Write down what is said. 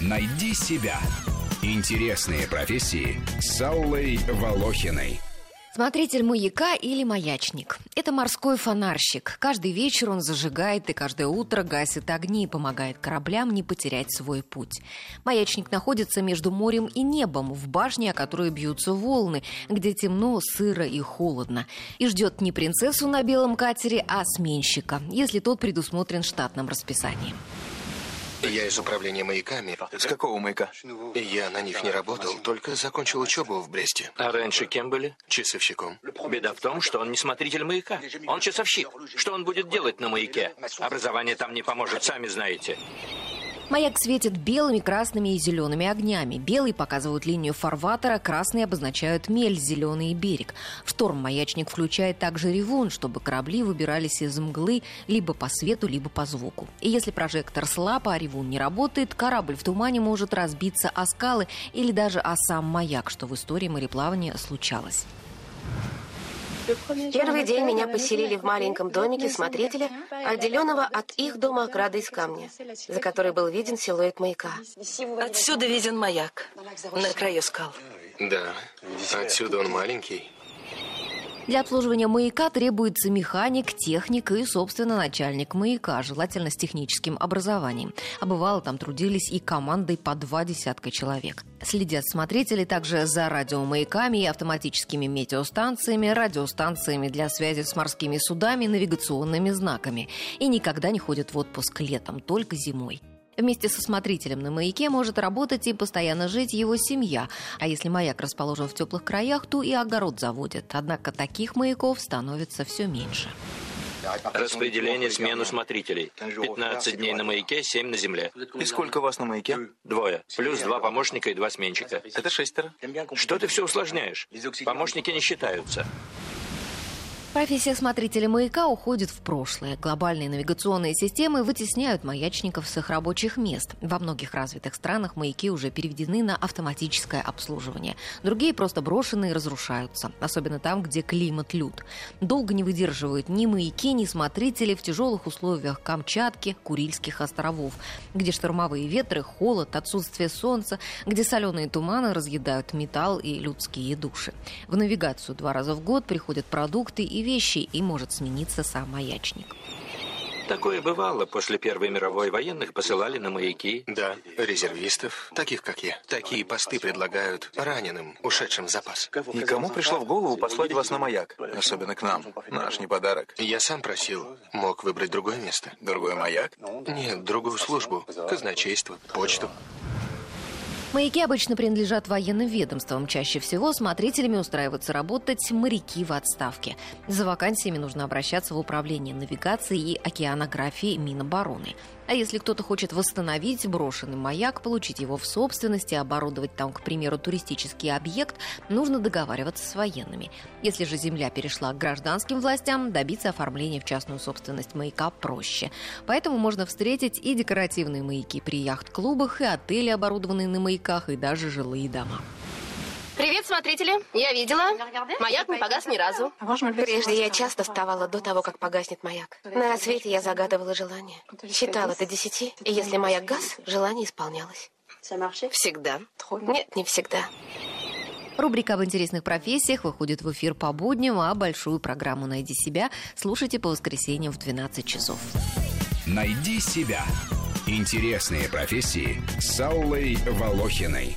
Найди себя. Интересные профессии с Аллой Волохиной. Смотритель маяка или маячник. Это морской фонарщик. Каждый вечер он зажигает и каждое утро гасит огни и помогает кораблям не потерять свой путь. Маячник находится между морем и небом, в башне, о которой бьются волны, где темно, сыро и холодно. И ждет не принцессу на белом катере, а сменщика, если тот предусмотрен штатным расписанием. Я из управления маяками. С какого маяка? Я на них не работал, только закончил учебу в Бресте. А раньше кем были? Часовщиком. Беда в том, что он не смотритель маяка. Он часовщик. Что он будет делать на маяке? Образование там не поможет, сами знаете. Маяк светит белыми, красными и зелеными огнями. Белые показывают линию фарватера, красные обозначают мель, зеленый берег. В шторм маячник включает также ревун, чтобы корабли выбирались из мглы либо по свету, либо по звуку. И если прожектор слаб, а ревун не работает, корабль в тумане может разбиться о скалы или даже о сам маяк, что в истории мореплавания случалось. Первый день меня поселили в маленьком домике смотрителя, отделенного от их дома ограды из камня, за которой был виден силуэт маяка. Отсюда виден маяк на краю скал. Да, отсюда он маленький. Для обслуживания маяка требуется механик, техник и, собственно, начальник маяка, желательно с техническим образованием. А бывало, там трудились и командой по два десятка человек. Следят смотрители также за радиомаяками и автоматическими метеостанциями, радиостанциями для связи с морскими судами, навигационными знаками. И никогда не ходят в отпуск летом, только зимой. Вместе со смотрителем на маяке может работать и постоянно жить его семья. А если маяк расположен в теплых краях, то и огород заводят. Однако таких маяков становится все меньше. Распределение смену смотрителей. 15 дней на маяке, 7 на земле. И сколько у вас на маяке? Двое. Плюс два помощника и два сменщика. Это шестеро. Что ты все усложняешь? Помощники не считаются. Профессия смотрителя маяка уходит в прошлое. Глобальные навигационные системы вытесняют маячников с их рабочих мест. Во многих развитых странах маяки уже переведены на автоматическое обслуживание. Другие просто брошены и разрушаются, особенно там, где климат лют. Долго не выдерживают ни маяки, ни смотрители в тяжелых условиях Камчатки, Курильских островов, где штормовые ветры, холод, отсутствие солнца, где соленые туманы разъедают металл и людские души. В навигацию два раза в год приходят продукты и вещи, и может смениться сам маячник. Такое бывало. После Первой мировой военных посылали на маяки. Да, резервистов, таких как я. Такие посты предлагают раненым, ушедшим в запас. И кому пришло в голову послать вас на маяк? Особенно к нам. Наш не подарок. Я сам просил, мог выбрать другое место. Другой маяк? Нет, другую службу, казначейство, почту. Маяки обычно принадлежат военным ведомствам. Чаще всего смотрителями устраиваются работать моряки в отставке. За вакансиями нужно обращаться в Управление навигации и океанографии Минобороны. А если кто-то хочет восстановить брошенный маяк, получить его в собственности, оборудовать там, к примеру, туристический объект, нужно договариваться с военными. Если же земля перешла к гражданским властям, добиться оформления в частную собственность маяка проще. Поэтому можно встретить и декоративные маяки при яхт-клубах, и отели, оборудованные на маяках, и даже жилые дома. Привет, смотрители. Я видела. Маяк не погас ни разу. Прежде я часто вставала до того, как погаснет маяк. На рассвете я загадывала желание. Считала до десяти, и если маяк гас, желание исполнялось. Всегда. Нет, не всегда. Рубрика об интересных профессиях выходит в эфир по будням, а большую программу «Найди себя» слушайте по воскресеньям в 12 часов. Найди себя. Интересные профессии с Аллой Волохиной.